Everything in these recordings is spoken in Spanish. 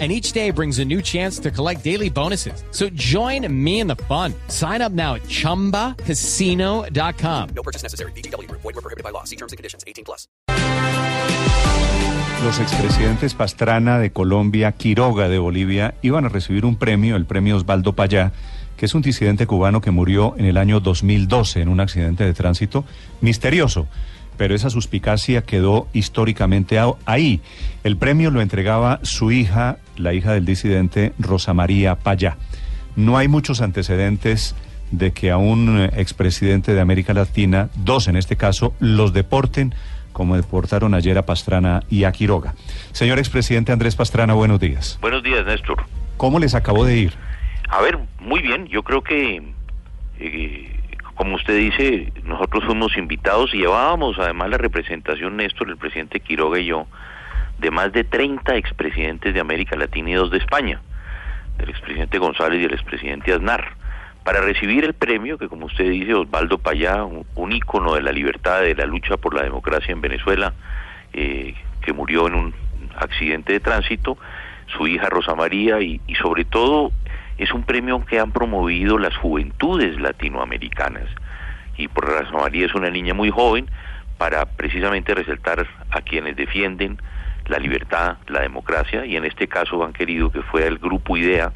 and each day brings a new chance to collect daily bonuses. So join me in the fun. Sign up now at ChumbaCasino.com. No purchase necessary. BGW. Void were prohibited by law. See terms and conditions. 18 plus. Los expresidentes Pastrana de Colombia, Quiroga de Bolivia, iban a recibir un premio, el premio Osvaldo Payá, que es un disidente cubano que murió en el año 2012 en un accidente de tránsito misterioso pero esa suspicacia quedó históricamente ahí. El premio lo entregaba su hija, la hija del disidente Rosa María Payá. No hay muchos antecedentes de que a un expresidente de América Latina, dos en este caso, los deporten como deportaron ayer a Pastrana y a Quiroga. Señor expresidente Andrés Pastrana, buenos días. Buenos días, Néstor. ¿Cómo les acabó de ir? A ver, muy bien. Yo creo que eh, como usted dice, nosotros fuimos invitados y llevábamos además la representación, Néstor, el presidente Quiroga y yo, de más de 30 expresidentes de América Latina y dos de España, del expresidente González y el expresidente Aznar, para recibir el premio que, como usted dice, Osvaldo Payá, un, ícono de la libertad, de la lucha por la democracia en Venezuela, eh, que murió en un accidente de tránsito, su hija Rosa María y sobre todo es un premio que han promovido las juventudes latinoamericanas. Y por razón María es una niña muy joven para precisamente resaltar a quienes defienden la libertad, la democracia, y en este caso han querido que fuera el grupo IDEA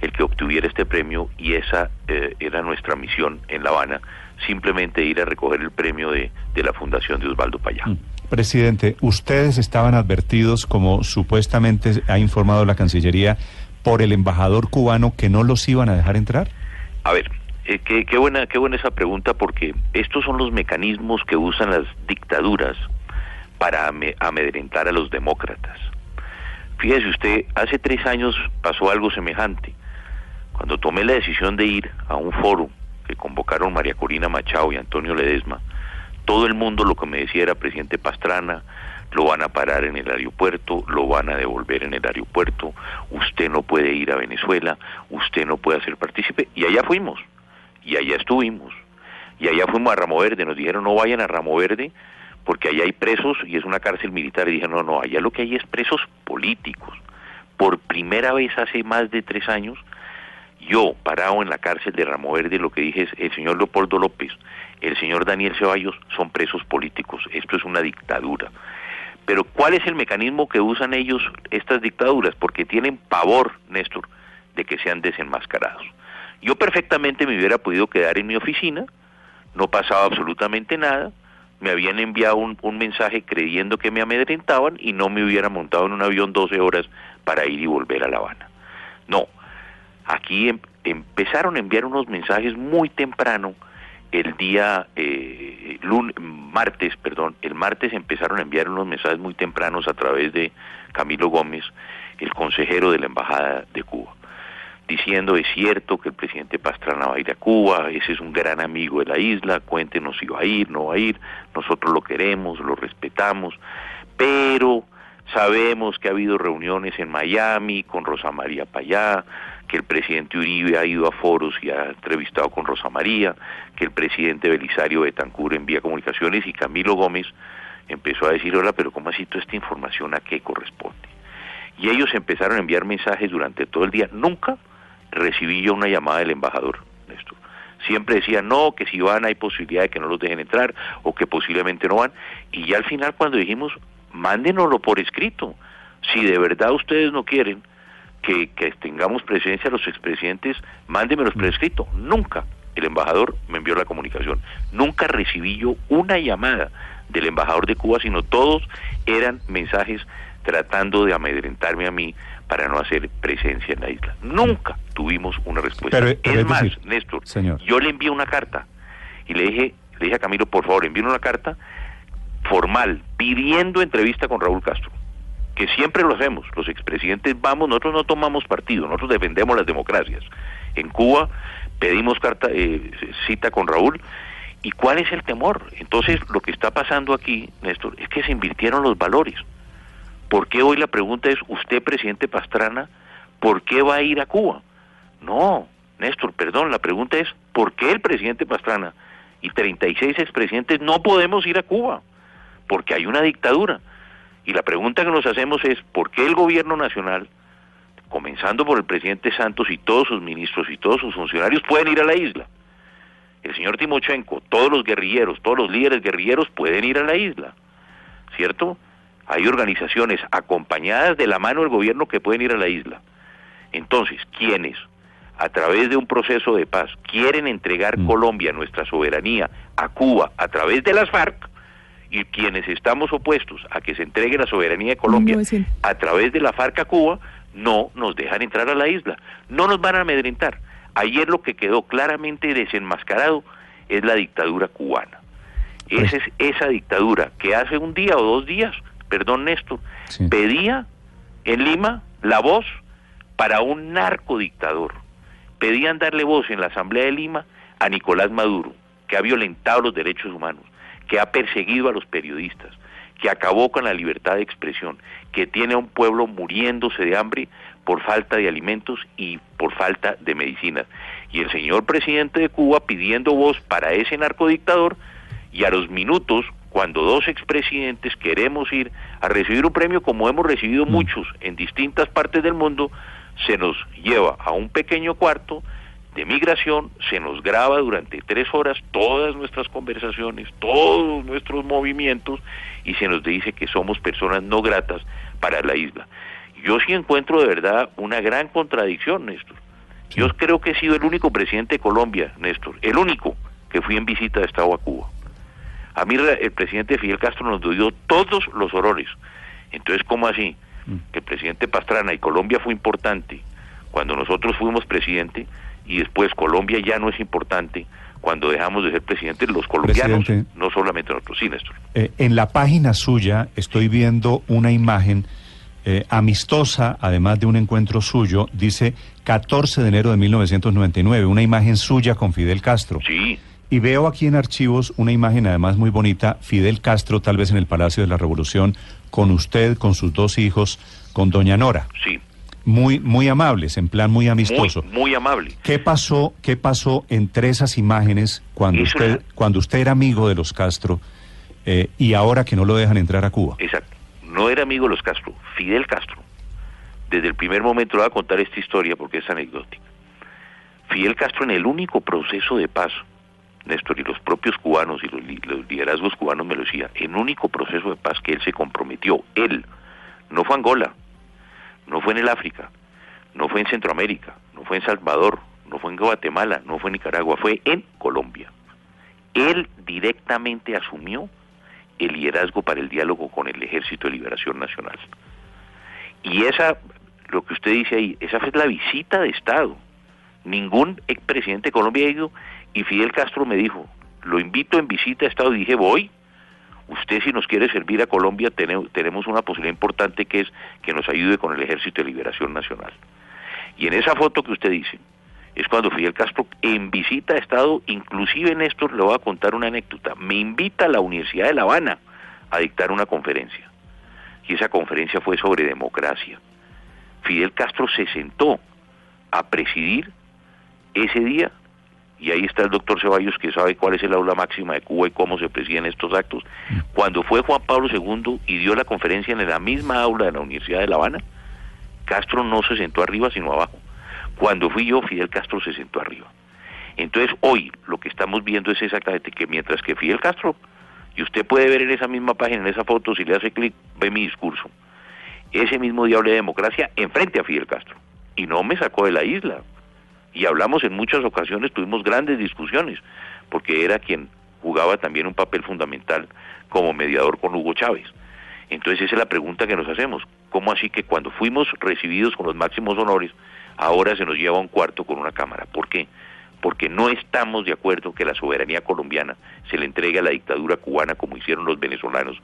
el que obtuviera este premio y esa eh, era nuestra misión en La Habana, simplemente ir a recoger el premio de, de la Fundación de Osvaldo Payá. Mm. Presidente, ustedes estaban advertidos, como supuestamente ha informado la Cancillería, por el embajador cubano que no los iban a dejar entrar? A ver, eh, qué, buena, qué buena esa pregunta porque estos son los mecanismos que usan las dictaduras para amedrentar a los demócratas. Fíjese usted, hace tres años pasó algo semejante. Cuando tomé la decisión de ir a un foro que convocaron María Corina Machado y Antonio Ledesma, todo el mundo lo que me decía era presidente Pastrana, lo van a parar en el aeropuerto, lo van a devolver en el aeropuerto, usted no puede ir a Venezuela, usted no puede ser partícipe, y allá fuimos, y allá estuvimos, y allá fuimos a Ramo Verde, nos dijeron no vayan a Ramo Verde porque allá hay presos y es una cárcel militar, y dijeron no, no, allá lo que hay es presos políticos. Por primera vez hace más de tres años, yo, parado en la cárcel de Ramo Verde, lo que dije es, el señor Leopoldo López, el señor Daniel Ceballos son presos políticos, esto es una dictadura. Pero ¿cuál es el mecanismo que usan ellos, estas dictaduras? Porque tienen pavor, Néstor, de que sean desenmascarados. Yo perfectamente me hubiera podido quedar en mi oficina, no pasaba absolutamente nada, me habían enviado un, mensaje creyendo que me amedrentaban y no me hubiera montado en un avión 12 horas para ir y volver a La Habana. No, aquí em, empezaron a enviar unos mensajes muy temprano el día eh, martes, perdón, el martes empezaron a enviar unos mensajes muy tempranos a través de Camilo Gómez, el consejero de la Embajada de Cuba, diciendo es cierto que el presidente Pastrana va a ir a Cuba, ese es un gran amigo de la isla, cuéntenos si va a ir, no va a ir, nosotros lo queremos, lo respetamos, pero sabemos que ha habido reuniones en Miami con Rosa María Payá, que el presidente Uribe ha ido a foros y ha entrevistado con Rosa María, que el presidente Belisario Betancur envía comunicaciones y Camilo Gómez empezó a decir, hola, pero ¿cómo así toda esta información a qué corresponde? Y ellos empezaron a enviar mensajes durante todo el día. Nunca recibí yo una llamada del embajador, Néstor. Siempre decía, no, que si van hay posibilidad de que no los dejen entrar o que posiblemente no van. Y ya al final cuando dijimos, mándenoslo por escrito. Si de verdad ustedes no quieren, que, tengamos presencia los expresidentes, mándemelos por escrito. Nunca el embajador me envió la comunicación. Nunca recibí yo una llamada del embajador de Cuba, sino todos eran mensajes tratando de amedrentarme a mí para no hacer presencia en la isla. Nunca tuvimos una respuesta. es, más, Néstor, yo le envié una carta y le dije, le dije a Camilo, por favor, envíe una carta formal pidiendo entrevista con Raúl Castro que siempre lo hacemos, los expresidentes vamos, nosotros no tomamos partido, nosotros defendemos las democracias. En Cuba pedimos carta, eh, cita con Raúl ¿Y cuál es el temor? Entonces, lo que está pasando aquí, Néstor, es que se invirtieron los valores. ¿Por qué hoy la pregunta es, usted, presidente Pastrana, ¿por qué va a ir a Cuba? No, Néstor, perdón, la pregunta es, ¿por qué el presidente Pastrana y 36 expresidentes no podemos ir a Cuba? Porque hay una dictadura. Y la pregunta que nos hacemos es, ¿por qué el gobierno nacional, comenzando por el presidente Santos y todos sus ministros y todos sus funcionarios, pueden ir a la isla? El señor Timochenko, todos los guerrilleros, todos los líderes guerrilleros pueden ir a la isla, ¿cierto? Hay organizaciones acompañadas de la mano del gobierno que pueden ir a la isla. Entonces, ¿quiénes, a través de un proceso de paz, quieren entregar Mm. Colombia, nuestra soberanía, a Cuba a través de las FARC, y quienes estamos opuestos a que se entregue la soberanía de Colombia 1900. a través de la FARC a Cuba, no nos dejan entrar a la isla. No nos van a amedrentar. Ayer lo que quedó claramente desenmascarado es la dictadura cubana. Esa es esa dictadura que hace un día o dos días, perdón Néstor, Sí. pedía en Lima la voz para un narcodictador. Pedían darle voz en la Asamblea de Lima a Nicolás Maduro, que ha violentado los derechos humanos, que ha perseguido a los periodistas, que acabó con la libertad de expresión, que tiene a un pueblo muriéndose de hambre por falta de alimentos y por falta de medicinas. Y el señor presidente de Cuba pidiendo voz para ese narcodictador y a los minutos, cuando dos expresidentes queremos ir a recibir un premio como hemos recibido muchos en distintas partes del mundo, se nos lleva a un pequeño cuarto de migración, se nos graba durante tres horas todas nuestras conversaciones, todos nuestros movimientos y se nos dice que somos personas no gratas para la isla. Yo sí encuentro de verdad una gran contradicción, Néstor. Yo creo que he sido el único presidente de Colombia, Néstor, el único que fui en visita de Estado a Cuba. A mí el presidente Fidel Castro nos dio todos los horrores. Entonces, ¿cómo así? Que el presidente Pastrana y Colombia fue importante cuando nosotros fuimos presidente y después Colombia ya no es importante cuando dejamos de ser presidentes los colombianos, Presidente. no solamente nosotros. Sí, Néstor. Eh, en la página suya estoy viendo una imagen eh, amistosa, además de un encuentro suyo, dice 14 de enero de 1999, una imagen suya con Fidel Castro. Sí, Y veo aquí en archivos una imagen además muy bonita, Fidel Castro tal vez en el Palacio de la Revolución, con usted, con sus dos hijos, con doña Nora. sí. Muy, muy amables, en plan muy amistoso. muy amable. ¿Qué pasó, qué pasó entre esas imágenes cuando Eso usted, era- cuando usted era amigo de los Castro eh, y ahora que no lo dejan entrar a Cuba? Exacto. No era amigo de los Castro, Fidel Castro. Desde el primer momento le voy a contar esta historia porque es anecdótica. Fidel Castro en el único proceso de paz, Néstor, y los propios cubanos y los liderazgos cubanos me lo decían, en único proceso de paz que él se comprometió, él, no fue Angola, no fue en el África, no fue en Centroamérica, no fue en Salvador, no fue en Guatemala, no fue en Nicaragua, fue en Colombia. Él directamente asumió el liderazgo para el diálogo con el Ejército de Liberación Nacional. Y esa, lo que usted dice ahí, esa fue la visita de Estado. Ningún expresidente de Colombia ha ido y Fidel Castro me dijo, lo invito en visita de Estado. Y dije, voy. Usted si nos quiere servir a Colombia tene- tenemos una posibilidad importante que es que nos ayude con el Ejército de Liberación Nacional. Y en esa foto que usted dice, es cuando Fidel Castro en visita a Estado, inclusive Néstor, le voy a contar una anécdota, me invita a la Universidad de La Habana a dictar una conferencia. Y esa conferencia fue sobre democracia. Fidel Castro se sentó a presidir ese día, y ahí está el doctor Ceballos que sabe cuál es el aula máxima de Cuba y cómo se presiden estos actos. Cuando fue Juan Pablo II y dio la conferencia en la misma aula de la Universidad de La Habana, Castro no se sentó arriba sino abajo. Cuando fui yo, Fidel Castro se sentó arriba. Entonces hoy lo que estamos viendo es exactamente que mientras que Fidel Castro, y usted puede ver en esa misma página, en esa foto, si le hace clic, ve mi discurso, ese mismo día de democracia enfrente a Fidel Castro. Y no me sacó de la isla. Y hablamos en muchas ocasiones, tuvimos grandes discusiones, porque era quien jugaba también un papel fundamental como mediador con Hugo Chávez. Entonces esa es la pregunta que nos hacemos. ¿Cómo así que cuando fuimos recibidos con los máximos honores, ahora se nos lleva a un cuarto con una cámara? ¿Por qué? Porque no estamos de acuerdo que la soberanía colombiana se le entregue a la dictadura cubana como hicieron los venezolanos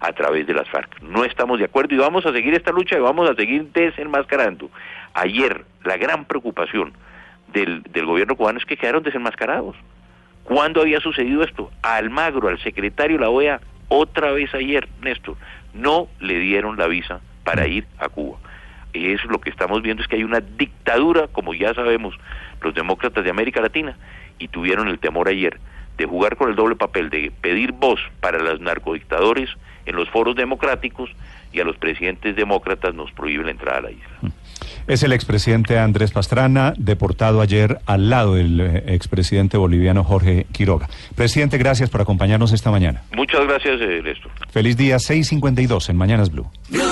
a través de las FARC. No estamos de acuerdo y vamos a seguir esta lucha y vamos a seguir desenmascarando. Ayer la gran preocupación del, gobierno cubano es que quedaron desenmascarados. ¿Cuándo había sucedido esto? Almagro, al secretario de la OEA, otra vez ayer, Néstor, no le dieron la visa para ir a Cuba. Y eso lo que estamos viendo es que hay una dictadura, como ya sabemos, los demócratas de América Latina, y tuvieron el temor ayer de jugar con el doble papel, de pedir voz para los narcodictadores en los foros democráticos y a los presidentes demócratas nos prohíben la entrada a la isla. Es el expresidente Andrés Pastrana, deportado ayer al lado del eh, expresidente boliviano Jorge Quiroga. Presidente, gracias por acompañarnos esta mañana. Muchas gracias, eh, Néstor. Feliz día 652 en Mañanas Blue. Blue.